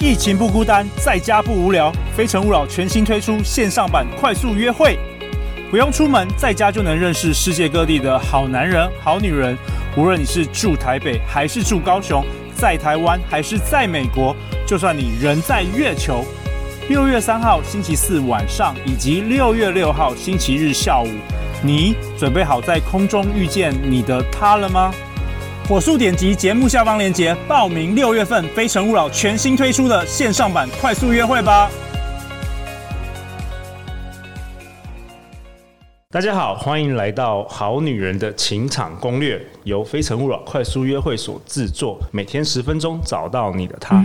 疫情不孤单，在家不无聊。非诚勿扰全新推出线上版快速约会，不用出门，在家就能认识世界各地的好男人、好女人。无论你是住台北还是住高雄，在台湾还是在美国，就算你人在月球。六月三号星期四晚上以及六月六号星期日下午，你准备好在空中遇见你的他了吗？火速点击节目下方链接报名六月份《非诚勿扰》全新推出的线上版快速约会吧！大家好，欢迎来到《好女人的情场攻略》，由《非诚勿扰》快速约会所制作，每天十分钟，找到你的他。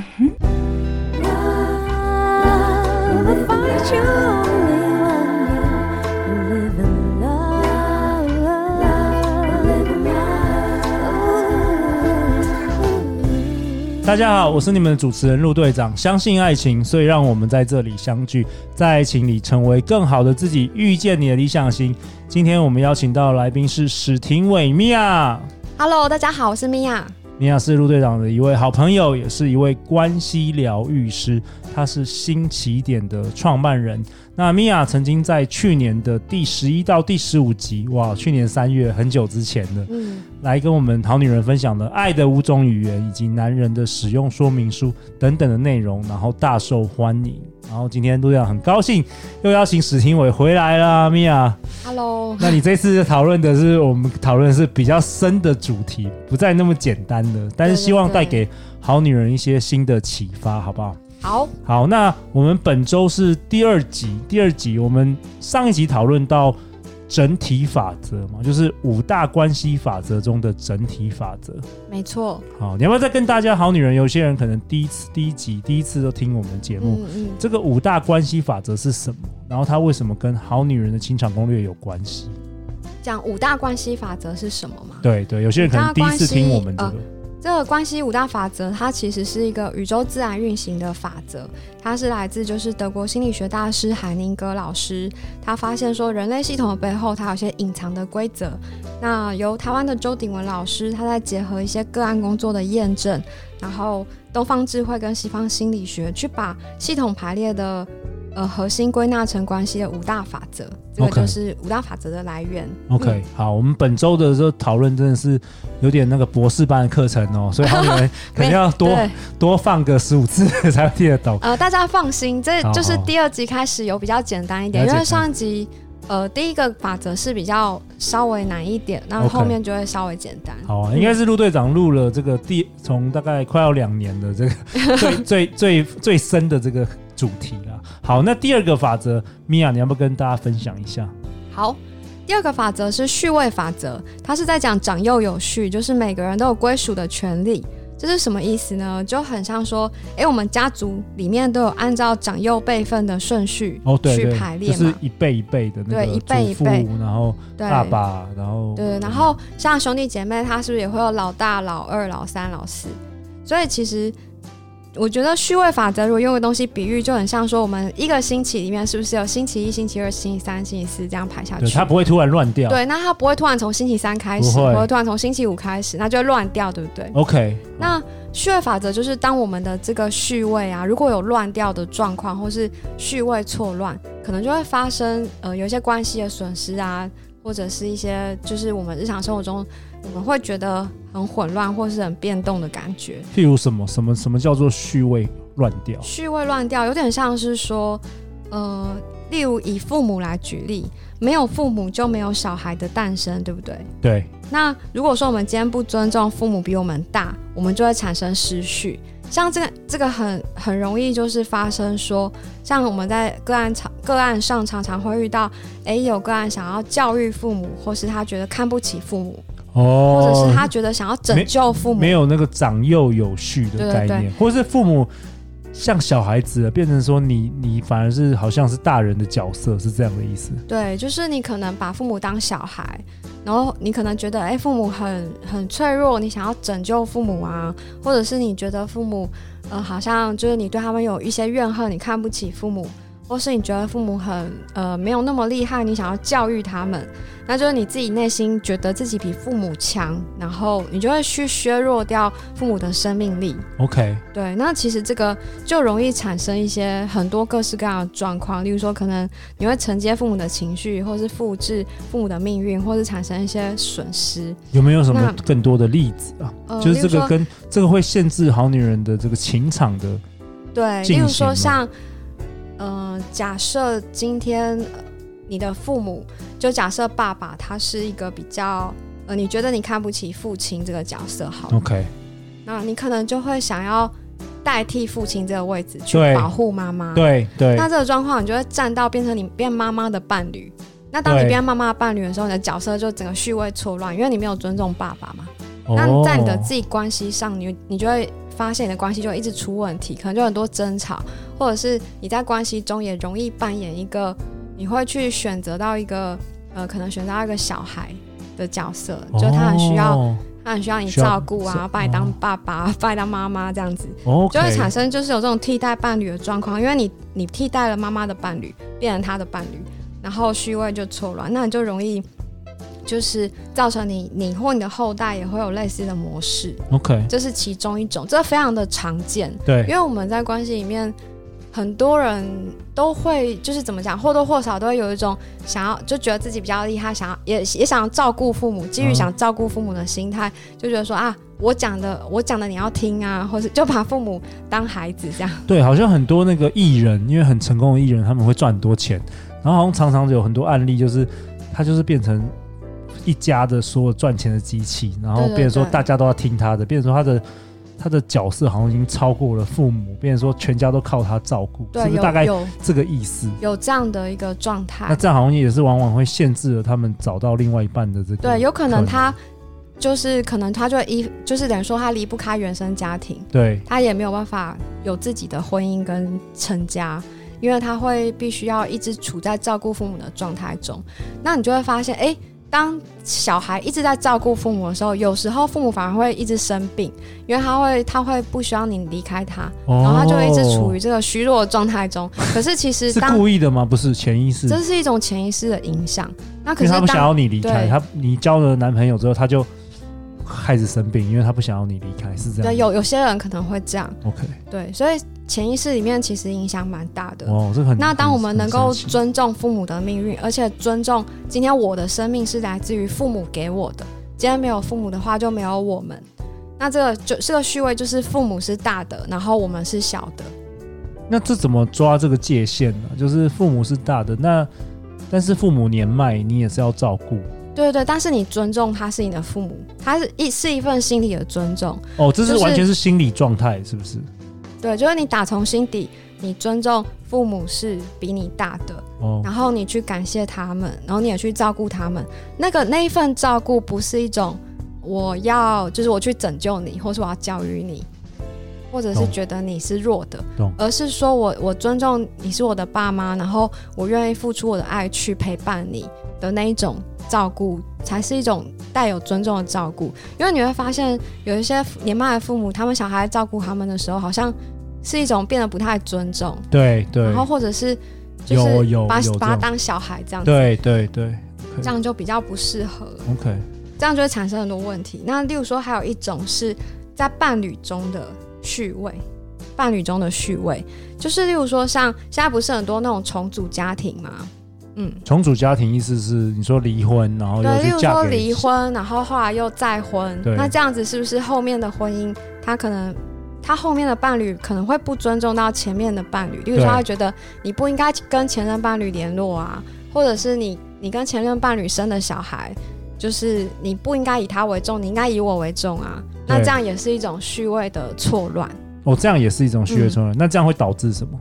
大家好，我是你们的主持人陆队长。相信爱情，所以让我们在这里相聚，在爱情里成为更好的自己，遇见你的理想型。今天我们邀请到的来宾是史廷伟米娅。Hello，大家好，我是米娅。米娅是陆队长的一位好朋友，也是一位关系疗愈师。他是新起点的创办人。那米娅曾经在去年的第十一到第十五集，哇，去年三月很久之前的，嗯，来跟我们好女人分享了爱的五种语言以及男人的使用说明书等等的内容，然后大受欢迎。然后今天陆队长很高兴又邀请史廷伟回来啦，米娅。Hello。那你这次讨论的是我们讨论的是比较深的主题，不再那么简单的，但是希望带给好女人一些新的启发，好不好？好好，那我们本周是第二集。第二集我们上一集讨论到整体法则嘛，就是五大关系法则中的整体法则。没错。好，你要不要再跟大家好女人？有些人可能第一次、第一集、第一次都听我们节目。嗯嗯。这个五大关系法则是什么？然后它为什么跟好女人的情场攻略有关系？讲五大关系法则是什么吗？对对，有些人可能第一次听我们这个。这个关系五大法则，它其实是一个宇宙自然运行的法则，它是来自就是德国心理学大师海宁格老师，他发现说人类系统的背后，它有些隐藏的规则。那由台湾的周鼎文老师，他在结合一些个案工作的验证，然后东方智慧跟西方心理学，去把系统排列的。呃，核心归纳成关系的五大法则，这个就是五大法则的来源。OK，嗯，好，我们本周的这个讨论真的是有点那个博士班的课程哦，所以好女人肯定要多多放个十五次才会听得懂。呃，大家放心，这就是第二集开始有比较简单一点，因为上一集呃第一个法则是比较稍微难一点，那后面就会稍微简单。好啊，应该是陆队长录了这个第从大概快要两年的这个 最最最最深的这个。主题啦，好，那第二个法则，米娅，你要不要跟大家分享一下？好，第二个法则是序位法则，它是在讲长幼有序，就是每个人都有归属的权利。这是什么意思呢？就很像说，哎，我们家族里面都有按照长幼辈分的顺序哦，对，去排列嘛，就是一辈一辈的那个，对，一辈一辈，然后爸爸，然后对，然后像兄弟姐妹，他是不是也会有老大、老二、老三、老四？所以其实。我觉得序位法则，如果用个东西比喻，就很像说，我们一个星期里面是不是有星期一、星期二、星期三、星期四这样排下去？它不会突然乱掉。对，那它不会突然从星期三开始，不会，突然从星期五开始，那就会乱掉，对不对？OK。那序位法则就是，当我们的这个序位啊，如果有乱掉的状况，或是序位错乱，可能就会发生呃有一些关系的损失啊，或者是一些就是我们日常生活中。我们会觉得很混乱，或是很变动的感觉。譬如什么什么什么叫做序位乱掉？序位乱掉有点像是说，呃，例如以父母来举例，没有父母就没有小孩的诞生，对不对？对。那如果说我们今天不尊重父母比我们大，我们就会产生失序。像这个这个很很容易就是发生说，像我们在个案常个案上常常会遇到，哎，有个案想要教育父母，或是他觉得看不起父母。哦，或者是他觉得想要拯救父母，没，没有那个长幼有序的概念，对对对，或者是父母像小孩子变成说你你反而是好像是大人的角色，是这样的意思？对，就是你可能把父母当小孩，然后你可能觉得哎，父母很很脆弱，你想要拯救父母啊，或者是你觉得父母呃好像就是你对他们有一些怨恨，你看不起父母。或是你觉得父母很呃没有那么厉害，你想要教育他们，那就是你自己内心觉得自己比父母强，然后你就会去削弱掉父母的生命力。OK，对，那其实这个就容易产生一些很多各式各样的状况，例如说可能你会承接父母的情绪，或是复制父母的命运，或是产生一些损失。有没有什么更多的例子啊？呃、就是这个跟这个会限制好女人的这个情场的。对，例如说像。嗯、呃，假设今天你的父母，就假设爸爸他是一个比较呃，你觉得你看不起父亲这个角色，好，OK，那你可能就会想要代替父亲这个位置去保护妈妈，对对。那这个状况，你就会站到变成你变妈妈的伴侣。那当你变妈妈的伴侣的时候，你的角色就整个序位错乱，因为你没有尊重爸爸嘛。Oh. 那在你的自己关系上，你你就会。发现你的关系就一直出问题，可能就很多争吵，或者是你在关系中也容易扮演一个，你会去选择到一个呃，可能选择到一个小孩的角色，哦、就他很需要，他很需要你照顾啊，把你当爸爸，哦、把你当妈妈这样子，哦、就会产生就是有这种替代伴侣的状况，因为你你替代了妈妈的伴侣，变成他的伴侣，然后虚位就错乱，那你就容易。就是造成你，你或你的后代也会有类似的模式。OK，这是其中一种，这非常的常见。对，因为我们在关系里面，很多人都会就是怎么讲，或多或少都会有一种想要，就觉得自己比较厉害，想要也也想要照顾父母，基于想照顾父母的心态，嗯、就觉得说啊，我讲的我讲的你要听啊，或是就把父母当孩子这样。对，好像很多那个艺人，因为很成功的艺人，他们会赚很多钱，然后好像常常有很多案例，就是他就是变成。一家的所有赚钱的机器，然后变成说大家都要听他的，变成说他的他的角色好像已经超过了父母，变成说全家都靠他照顾，对，是不是大概这个意思？有，有这样的一个状态，那这样好像也是往往会限制了他们找到另外一半的这个。对，有可能他就是可能他就一就是等于说他离不开原生家庭，对，他也没有办法有自己的婚姻跟成家，因为他会必须要一直处在照顾父母的状态中，那你就会发现，哎、欸。当小孩一直在照顾父母的时候，有时候父母反而会一直生病，因为他会他会不需要你离开他，哦、然后他就会一直处于这个虚弱的状态中。可是其实当是故意的吗？不是潜意识，这是一种潜意识的影响。那可是他不想要你离开他，你交了男朋友之后，他就开始生病，因为他不想要你离开，是这样。对，有有些人可能会这样。OK，对，所以。潜意识里面其实影响蛮大的。哦，这很。那当我们能够尊重父母的命运，而且尊重今天我的生命是来自于父母给我的，今天没有父母的话就没有我们。那这个就这个序位就是父母是大的，然后我们是小的。那这怎么抓这个界限呢？就是父母是大的，那但是父母年迈，你也是要照顾。对对，但是你尊重他是你的父母，他是一是一份心理的尊重。哦，这是完全是心理状态，是不是？对，就是你打从心底，你尊重父母是比你大的，哦，然后你去感谢他们，然后你也去照顾他们。那个那一份照顾不是一种我要，就是我去拯救你，或是我要教育你，或者是觉得你是弱的，而是说我我尊重你是我的爸妈，然后我愿意付出我的爱去陪伴你的那一种照顾，才是一种带有尊重的照顾。因为你会发现有一些年迈的父母，他们小孩照顾他们的时候，好像。是一种变得不太尊重，对对，然后或者是就是把把把他当小孩这样子，对对对，okay. 这样就比较不适合。OK，这样就会产生很多问题。那例如说，还有一种是在伴侣中的序位，伴侣中的序位，就是例如说，像现在不是很多那种重组家庭吗？嗯，重组家庭意思是你说离婚，然后又对，例如说离婚，然后后来又再婚，那这样子是不是后面的婚姻他可能？他后面的伴侣可能会不尊重到前面的伴侣，例如说他觉得你不应该跟前任伴侣联络啊，或者是你你跟前任伴侣生的小孩，就是你不应该以他为重，你应该以我为重啊。那这样也是一种序位的错乱。哦，这样也是一种序位错乱。嗯。那这样会导致什么？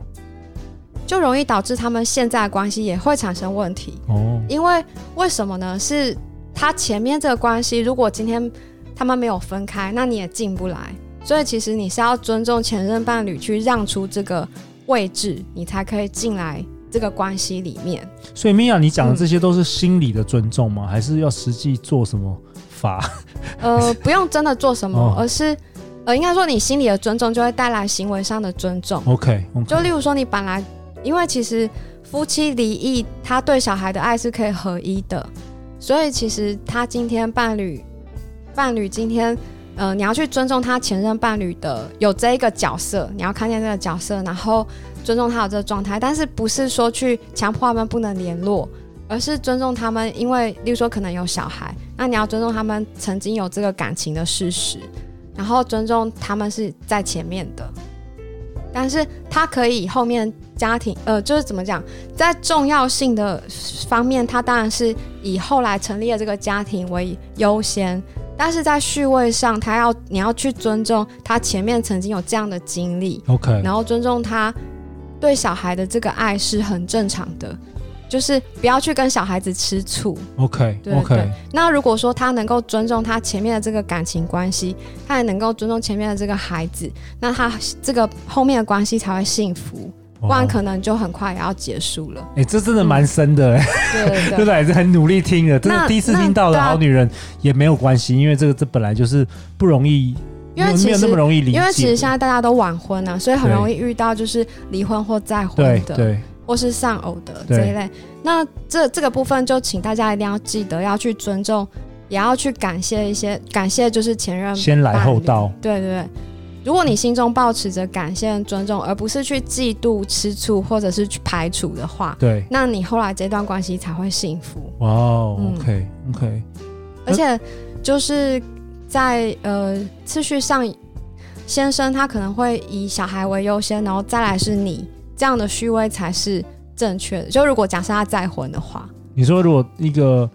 就容易导致他们现在的关系也会产生问题。哦，因为为什么呢？是他前面这个关系，如果今天他们没有分开，那你也进不来。所以其实你是要尊重前任伴侣，去让出这个位置，你才可以进来这个关系里面。所以米娅，你讲的这些都是心理的尊重吗？嗯、还是要实际做什么法？呃，不用真的做什么，哦、而是呃，应该说你心里的尊重就会带来行为上的尊重。OK，, okay. 就例如说你本来因为其实夫妻离异，他对小孩的爱是可以合一的，所以其实他今天伴侣伴侣今天。呃，你要去尊重他前任伴侣的有这一个角色，你要看见这个角色，然后尊重他有这个状态，但是不是说去强迫他们不能联络，而是尊重他们，因为例如说可能有小孩，那你要尊重他们曾经有这个感情的事实，然后尊重他们是在前面的，但是他可以后面家庭，呃，就是怎么讲，在重要性的方面，他当然是以后来成立的这个家庭为优先。但是在序位上，他要你要去尊重他前面曾经有这样的经历，OK，然后尊重他对小孩的这个爱是很正常的，就是不要去跟小孩子吃醋，OK，对对对。那如果说他能够尊重他前面的这个感情关系，他也能够尊重前面的这个孩子，那他这个后面的关系才会幸福。不然可能就很快也要结束了。哎、欸，这真的蛮深的哎、欸。对对 对，还是很努力听的。真的第一次听到的好女人也没有关系，因为这个这本来就是不容易，因为没有那么容易理解。因为其实现在大家都晚婚啊，所以很容易遇到就是离婚或再婚的，对，对或是丧偶的这一类。那这这个部分就请大家一定要记得要去尊重，也要去感谢一些感谢，就是前任先来后到。对对对。如果你心中保持着感谢和尊重，而不是去嫉妒、吃醋或者是去排除的话，对，那你后来这段关系才会幸福。哇哦、嗯、OK OK，而且就是在呃次序上，先生他可能会以小孩为优先，然后再来是你这样的虚伪才是正确的。就如果假设他再婚的话，你说如果一个，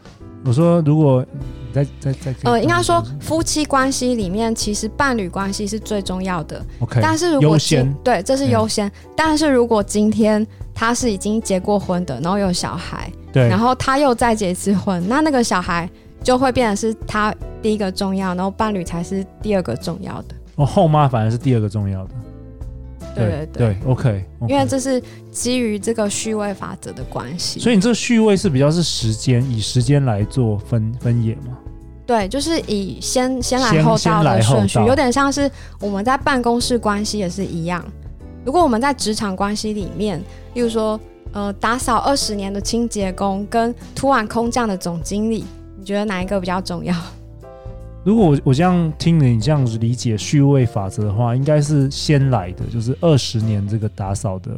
我说如果。在在在呃，应该说夫妻关系里面，其实伴侣关系是最重要的。OK，但是如果优先对，这是优先。但是如果今天他是已经结过婚的，然后有小孩，对，然后他又再结一次婚，那那个小孩就会变成是他第一个重要，然后伴侣才是第二个重要的。哦，后妈反而是第二个重要的。对对，OK，因为这是基于这个序位法则的关系，所以你这个序位是比较是时间，以时间来做分分野吗？对，就是以先先来后到的顺序，有点像是我们在办公室关系也是一样。如果我们在职场关系里面，例如说，呃，打扫二十年的清洁工跟突然空降的总经理，你觉得哪一个比较重要？如果我我这样听了你这样子理解序位法则的话，应该是先来的，就是二十年这个打扫的。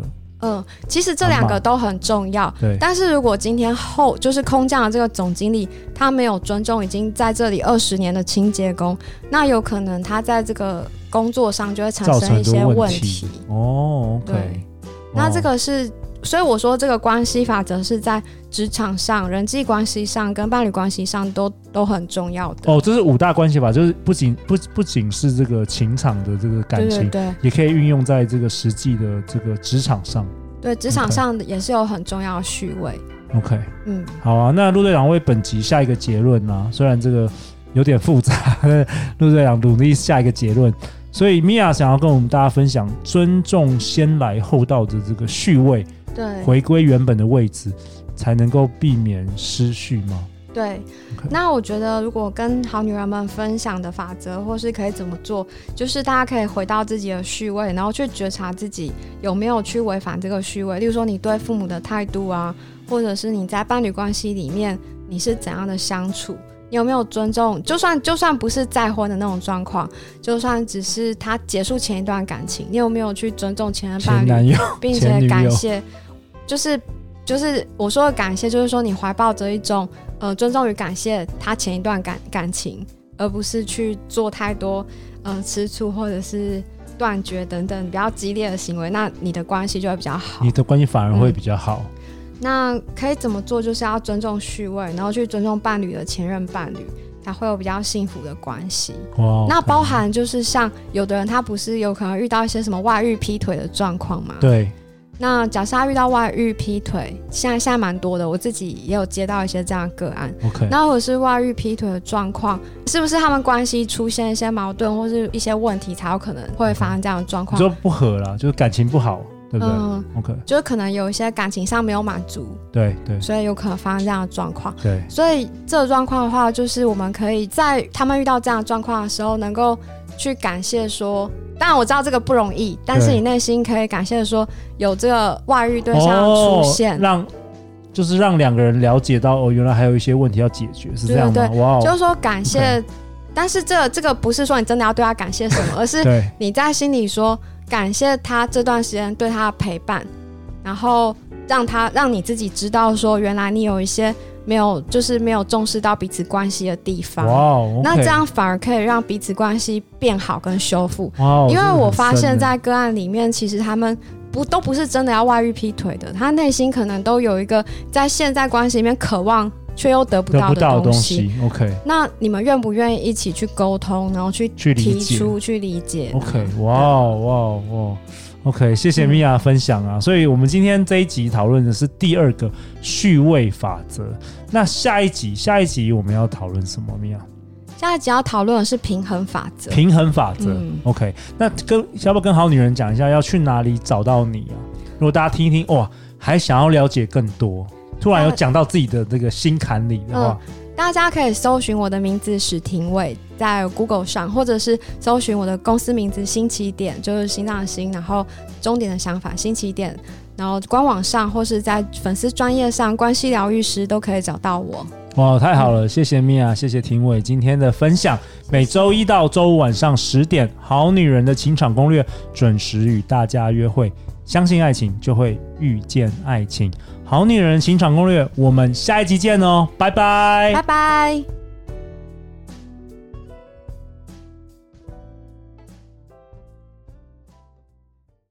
嗯，其实这两个都很重要。对，但是如果今天后就是空降的这个总经理，他没有尊重已经在这里二十年的清洁工，那有可能他在这个工作上就会产生一些问题。哦。对，那这个是，所以我说这个关系法则是在职场上、人际关系上跟伴侣关系上都都很重要的。哦，这是五大关系法，就是不仅不不仅是这个情场的这个感情，对，对，对，也可以运用在这个实际的这个职场上。对，职场上也是有很重要的序位。OK，嗯，好啊。那陆队长为本集下一个结论啊，虽然这个有点复杂，陆队长努力下一个结论。所以米娅想要跟我们大家分享，尊重先来后到的这个序位，对，回归原本的位置，才能够避免失序吗？对.那我觉得如果跟好女人们分享的法则，或是可以怎么做，就是大家可以回到自己的序位，然后去觉察自己有没有去违反这个序位。例如说，你对父母的态度啊，或者是你在伴侣关系里面你是怎样的相处，你有没有尊重？就算就算不是再婚的那种状况，就算只是他结束前一段感情，你有没有去尊重前任伴侣，并且感谢？就是就是我说的感谢，就是说你怀抱着一种。呃，尊重与感谢他前一段感感情，而不是去做太多呃吃醋或者是断绝等等比较激烈的行为，那你的关系就会比较好。你的关系反而会比较好。嗯。那可以怎么做？就是要尊重序位，然后去尊重伴侣的前任伴侣，才会有比较幸福的关系。哇，那包含就是像有的人他不是有可能遇到一些什么外遇劈腿的状况吗？对。那假设他遇到外遇劈腿，现在现在蛮多的，我自己也有接到一些这样的个案。OK，那或者是外遇劈腿的状况，是不是他们关系出现一些矛盾或是一些问题，才有可能会发生这样的状况？就不合了，就是感情不好，对不对？嗯，OK，就是可能有一些感情上没有满足，对对，所以有可能发生这样的状况。对，所以这个状况的话，就是我们可以在他们遇到这样的状况的时候，能够去感谢说。当然我知道这个不容易，但是你内心可以感谢说有这个外遇对象出现，哦、让就是让两个人了解到哦，原来还有一些问题要解决，是这样吗？对对对哇、哦，就是说感谢.但是这个、这个不是说你真的要对他感谢什么，而是 你在心里说感谢他这段时间对他的陪伴，然后让他让你自己知道说原来你有一些。没有，就是没有重视到彼此关系的地方。那这样反而可以让彼此关系变好跟修复。因为我发现，在个案里面，其实他们不都不是真的要外遇劈腿的，他内心可能都有一个在现在关系里面渴望却又得不到的东西。东西 OK，那你们愿不愿意一起去沟通，然后去提出去理解，？OK，哇哇哇！OK，谢谢米娅分享啊、嗯。所以，我们今天这一集讨论的是第二个序位法则。那下一集，下一集我们要讨论什么？米娅？下一集要讨论的是平衡法则。平衡法则、嗯。OK，那跟要不要跟好女人讲一下，要去哪里找到你啊？如果大家听一听，哇，还想要了解更多，突然有讲到自己的这个心坎里的话。嗯大家可以搜寻我的名字史廷伟，在 Google 上，或者是搜寻我的公司名字“新起点”，就是心脏的心，然后终点的想法“新起点”，然后官网上或是在粉丝专业上“关系疗愈师”都可以找到我。哇，太好了！嗯、谢谢米娅，谢谢廷伟今天的分享。每周一到周五晚上十点，《好女人的情场攻略》准时与大家约会。相信爱情，就会遇见爱情。好女人情场攻略，我们下一集见哦，拜拜，拜拜。